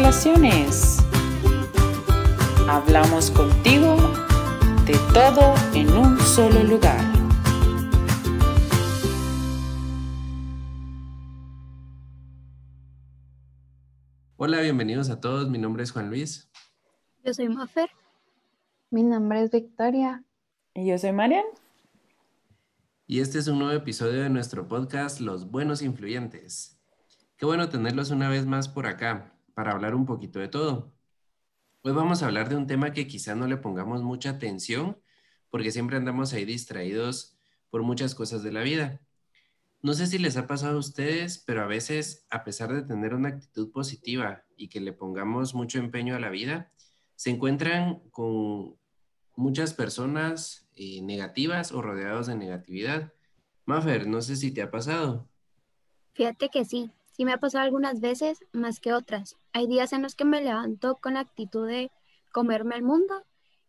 relaciones. Hablamos contigo de todo en un solo lugar. Hola, bienvenidos a todos. Mi nombre es Juan Luis. Yo soy Mafer. Mi nombre es Victoria. Y yo soy Marian. Y este es un nuevo episodio de nuestro podcast Los Buenos Influyentes. Qué bueno tenerlos una vez más por acá para hablar un poquito de todo. Hoy vamos a hablar de un tema que quizá no le pongamos mucha atención porque siempre andamos ahí distraídos por muchas cosas de la vida. No sé si les ha pasado a ustedes, pero a veces, a pesar de tener una actitud positiva y que le pongamos mucho empeño a la vida, se encuentran con muchas personas eh, negativas o rodeados de negatividad. Mafer, no sé si te ha pasado. Fíjate que sí, sí me ha pasado algunas veces más que otras. Hay días en los que me levanto con la actitud de comerme el mundo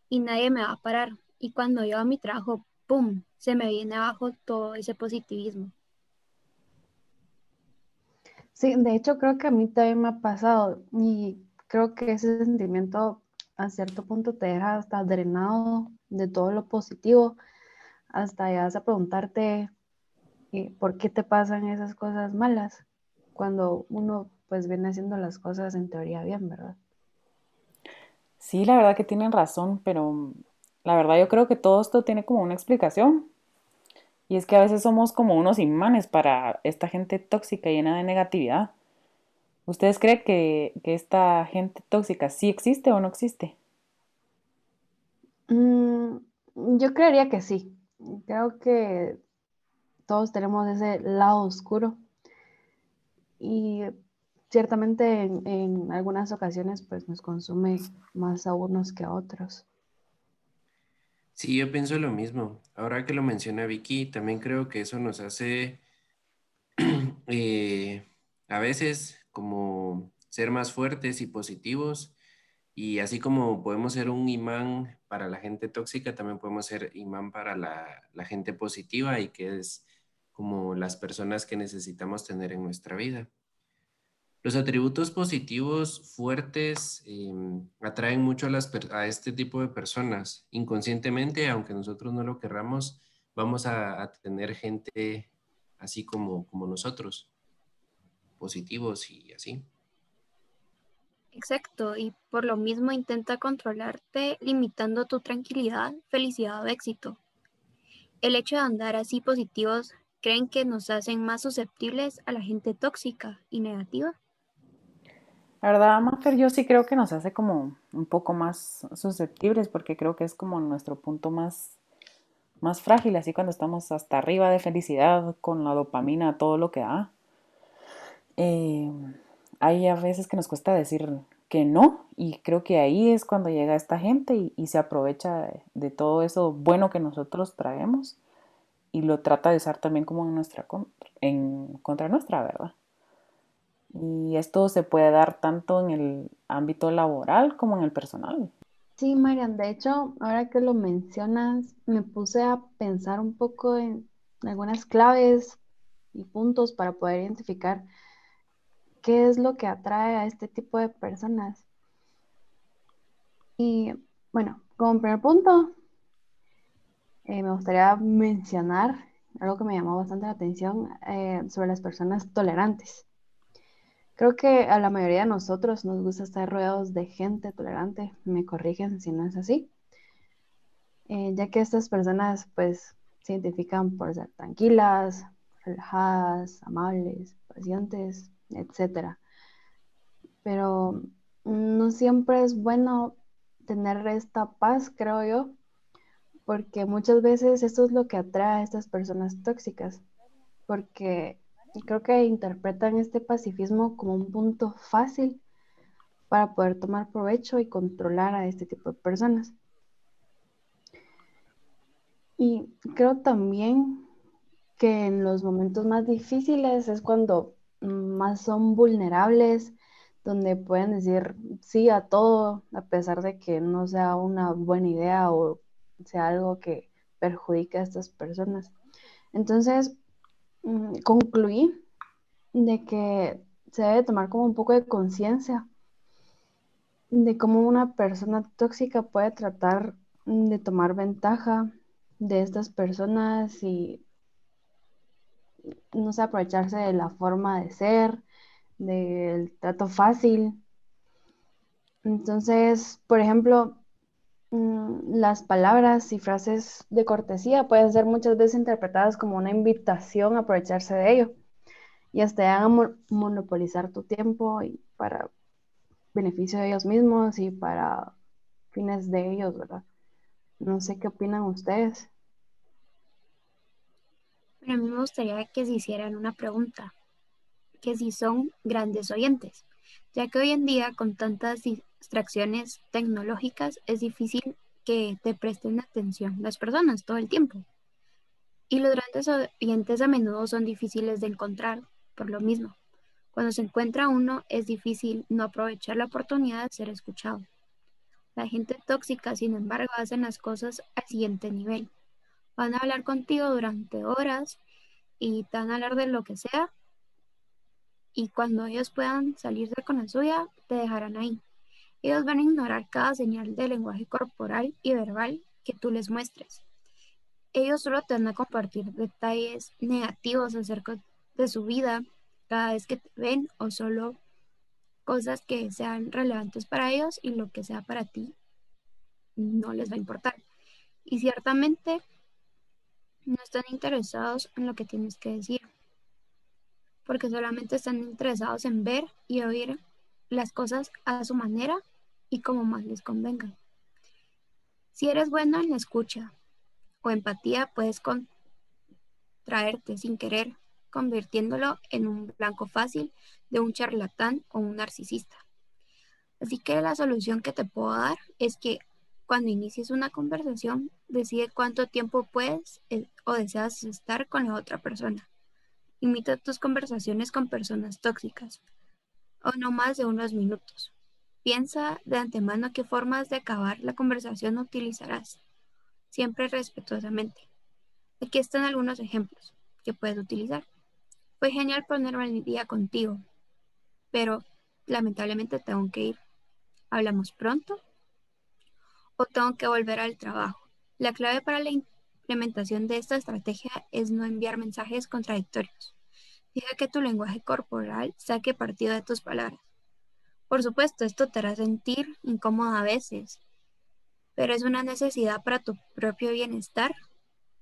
y nadie me va a parar. Y cuando yo a mi trabajo, ¡pum!, se me viene abajo todo ese positivismo. Sí, de hecho creo que a mí también me ha pasado y creo que ese sentimiento a cierto punto te deja hasta drenado de todo lo positivo, hasta vas a preguntarte eh, por qué te pasan esas cosas malas cuando uno pues viene haciendo las cosas en teoría bien, ¿verdad? Sí, la verdad que tienen razón, pero la verdad yo creo que todo esto tiene como una explicación. Y es que a veces somos como unos imanes para esta gente tóxica llena de negatividad. ¿Ustedes creen que, esta gente tóxica sí existe o no existe? Mm, yo creería que sí. Creo que todos tenemos ese lado oscuro. Y ciertamente en, algunas ocasiones pues nos consume más a unos que a otros. Sí, yo pienso lo mismo. Ahora que lo menciona Vicky, también creo que eso nos hace eh, a veces como ser más fuertes y positivos. Y así como podemos ser un imán para la gente tóxica, también podemos ser imán para la gente positiva y que es como las personas que necesitamos tener en nuestra vida. Los atributos positivos fuertes em, atraen mucho a, este tipo de personas. Inconscientemente, aunque nosotros no lo querramos, vamos a, a tener gente así como, como nosotros, positivos y así. Exacto, y por lo mismo intenta controlarte limitando tu tranquilidad, felicidad o éxito. El hecho de andar así positivos, ¿creen que nos hacen más susceptibles a la gente tóxica y negativa? La verdad, Mafer, yo sí creo que nos hace como un poco más susceptibles porque creo que es como nuestro punto más, más frágil, así cuando estamos hasta arriba de felicidad con la dopamina, todo lo que da. Eh, hay a veces que nos cuesta decir que no y creo que ahí es cuando llega esta gente y, se aprovecha de, todo eso bueno que nosotros traemos y lo trata de usar también como en nuestra en contra nuestra, ¿verdad? Y esto se puede dar tanto en el ámbito laboral como en el personal. Sí, Marian, de hecho, ahora que lo mencionas, me puse a pensar un poco en algunas claves y puntos para poder identificar qué es lo que atrae a este tipo de personas. Y bueno, como primer punto, eh, me gustaría mencionar algo que me llamó bastante la atención eh, sobre las personas tolerantes. Creo que a la mayoría de nosotros nos gusta estar rodeados de gente tolerante. Me corrigen si no es así. Eh, ya que estas personas pues se identifican por ser tranquilas, relajadas, amables, pacientes, etc. Pero no siempre es bueno tener esta paz, creo yo, porque muchas veces esto es lo que atrae a estas personas tóxicas, porque creo que interpretan este pacifismo como un punto fácil para poder tomar provecho y controlar a este tipo de personas. Y creo también que en los momentos más difíciles es cuando más son vulnerables, donde pueden decir sí a todo, a pesar de que no sea una buena idea o sea algo que perjudique a estas personas. Entonces, Mm, concluí de que se debe tomar como un poco de conciencia de cómo una persona tóxica puede tratar de tomar ventaja de estas personas y no sé, aprovecharse de la forma de ser, del trato fácil. Entonces, por ejemplo, mm, las palabras y frases de cortesía pueden ser muchas veces interpretadas como una invitación a aprovecharse de ello y hasta a monopolizar tu tiempo y para beneficio de ellos mismos y para fines de ellos, ¿verdad? No sé qué opinan ustedes. a mí me gustaría que se hicieran una pregunta, que si son grandes oyentes, ya que hoy en día con tantas distracciones tecnológicas es difícil que te presten atención las personas todo el tiempo. Y los grandes oyentes a menudo son difíciles de encontrar por lo mismo. Cuando se encuentra uno es difícil no aprovechar la oportunidad de ser escuchado. La gente tóxica, sin embargo, hacen las cosas al siguiente nivel. Van a hablar contigo durante horas y te van a hablar de lo que sea. Y cuando ellos puedan salirse con la suya, te dejarán ahí. Ellos van a ignorar cada señal de lenguaje corporal y verbal que tú les muestres. Ellos solo te van a compartir detalles negativos acerca de su vida cada vez que te ven o solo cosas que sean relevantes para ellos y lo que sea para ti no les va a importar. Y ciertamente no están interesados en lo que tienes que decir, porque solamente están interesados en ver y oír las cosas a su manera y como más les convenga. Si eres bueno en la escucha o empatía, puedes contraerte sin querer, convirtiéndolo en un blanco fácil de un charlatán o un narcisista. Así que la solución que te puedo dar es que cuando inicies una conversación, decide cuánto tiempo puedes eh, o deseas estar con la otra persona. Imita tus conversaciones con personas tóxicas, o no más de unos minutos. Piensa de antemano qué formas de acabar la conversación utilizarás, siempre respetuosamente. Aquí están algunos ejemplos que puedes utilizar. Fue genial ponerme el día contigo, pero lamentablemente tengo que ir. ¿Hablamos pronto? ¿O tengo que volver al trabajo? La clave para la implementación de esta estrategia es no enviar mensajes contradictorios. Deja que tu lenguaje corporal saque partido de tus palabras. Por supuesto, esto te hará sentir incómoda a veces, pero es una necesidad para tu propio bienestar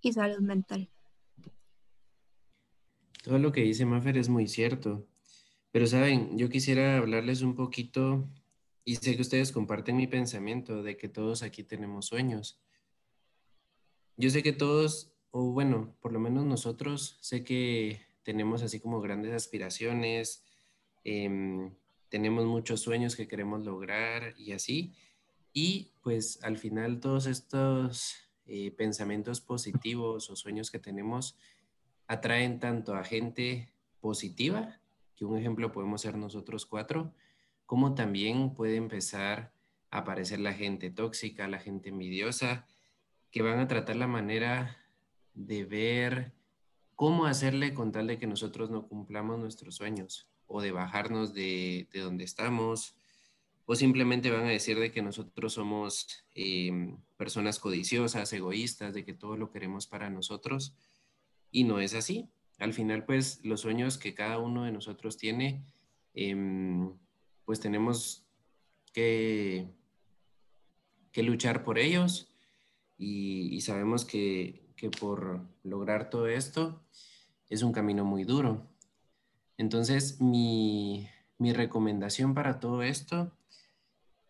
y salud mental. Todo lo que dice Maffer es muy cierto. Pero saben, yo quisiera hablarles un poquito, y sé que ustedes comparten mi pensamiento de que todos aquí tenemos sueños. Yo sé que todos, o bueno, por lo menos nosotros, sé que tenemos así como grandes aspiraciones, em, tenemos muchos sueños que queremos lograr y así. Y pues al final todos estos eh, pensamientos positivos o sueños que tenemos atraen tanto a gente positiva que un ejemplo podemos ser nosotros cuatro, como también puede empezar a aparecer la gente tóxica, la gente envidiosa, que van a tratar la manera de ver cómo hacerle con tal de que nosotros no cumplamos nuestros sueños o de bajarnos de, donde estamos o simplemente van a decir de que nosotros somos em, personas codiciosas, egoístas, de que todo lo queremos para nosotros y no es así al final, pues los sueños que cada uno de nosotros tiene, em, pues tenemos que, que, luchar por ellos y, sabemos que, por lograr todo esto es un camino muy duro. Entonces, mi, mi recomendación para todo esto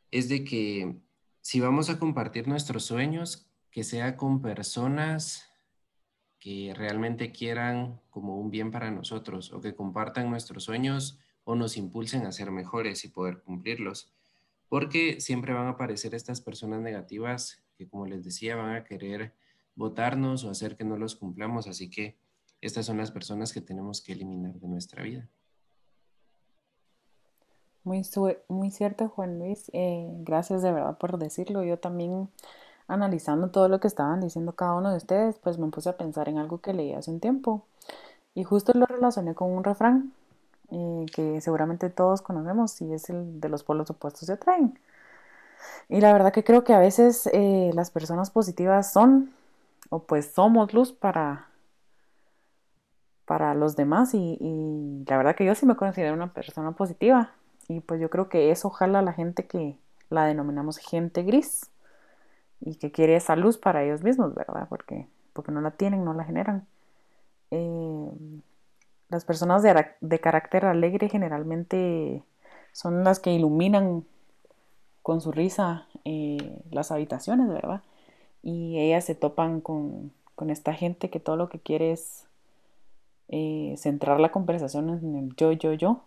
es de que si vamos a compartir nuestros sueños, que sea con personas que realmente quieran como un bien para nosotros o que compartan nuestros sueños o nos impulsen a ser mejores y poder cumplirlos. Porque siempre van a aparecer estas personas negativas que, como les decía, van a querer votarnos o hacer que no los cumplamos. Así que estas son las personas que tenemos que eliminar de nuestra vida. Muy, muy cierto, Juan Luis. Eh, gracias de verdad por decirlo. Yo también analizando todo lo que estaban diciendo cada uno de ustedes, pues me puse a pensar en algo que leí hace un tiempo y justo lo relacioné con un refrán eh, que seguramente todos conocemos y es el de los polos opuestos se atraen. Y la verdad que creo que a veces eh, las personas positivas son, o pues somos luz para, para los demás. Y, la verdad que yo sí me considero una persona positiva. Y pues yo creo que eso jala a la gente que la denominamos gente gris y que quiere esa luz para ellos mismos, ¿verdad? Porque, porque no la tienen, no la generan. Eh, las personas de, de, carácter alegre generalmente son las que iluminan con su risa eh, las habitaciones, ¿verdad? Y ellas se topan con, con, esta gente que todo lo que quiere es eh, centrar la conversación en el yo, yo, yo.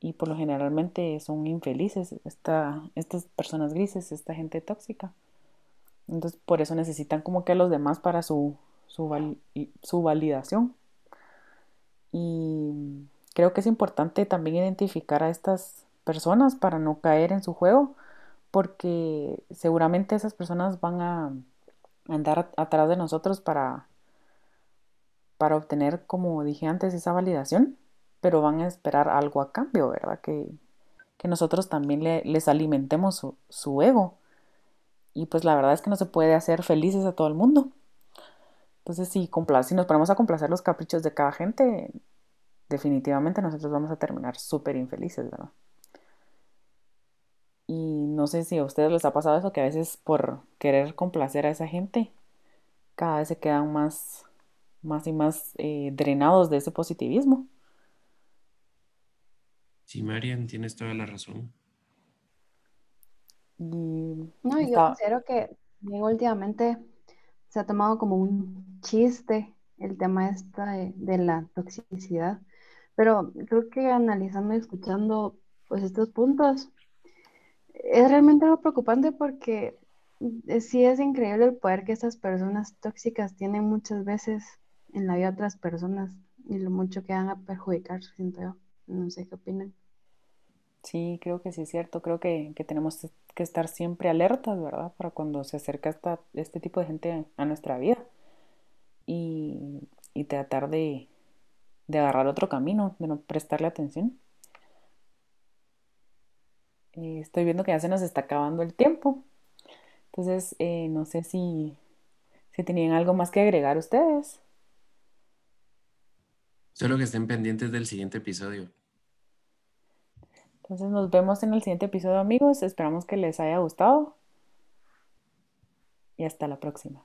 Y por lo generalmente son infelices esta, estas personas grises, esta gente tóxica. Entonces por eso necesitan como que a los demás para su, su, su validación. Y creo que es importante también identificar a estas personas para no caer en su juego, porque seguramente esas personas van a andar atrás de nosotros para, para obtener, como dije antes, esa validación, pero van a esperar algo a cambio, ¿verdad? Que, que nosotros también le, les alimentemos su, su ego. Y pues la verdad es que no se puede hacer felices a todo el mundo. Entonces, si, si nos ponemos a complacer los caprichos de cada gente, definitivamente nosotros vamos a terminar súper infelices, ¿verdad? Y no sé si a ustedes les ha pasado eso, que a veces por querer complacer a esa gente, cada vez se quedan más, más y más eh, drenados de ese positivismo. Sí, Marian, tienes toda la razón. no, yo considero que bien últimamente se ha tomado como un chiste el tema esta de, la toxicidad, pero creo que analizando y escuchando pues estos puntos es realmente algo preocupante porque eh, sí es increíble el poder que estas personas tóxicas tienen muchas veces en la vida de otras personas y lo mucho que van a perjudicar, siento yo. No sé qué opinan. Sí, creo que sí es cierto. Creo que, tenemos que estar siempre alertas, ¿verdad? Para cuando se acerca esta, este tipo de gente a nuestra vida y, tratar de, agarrar otro camino, de no prestarle atención. Eh, estoy viendo que ya se nos está acabando el tiempo. Entonces, eh, no sé si, si tenían algo más que agregar ustedes. Solo que estén pendientes del siguiente episodio. Entonces nos vemos en el siguiente episodio amigos. Esperamos que les haya gustado. Y hasta la próxima.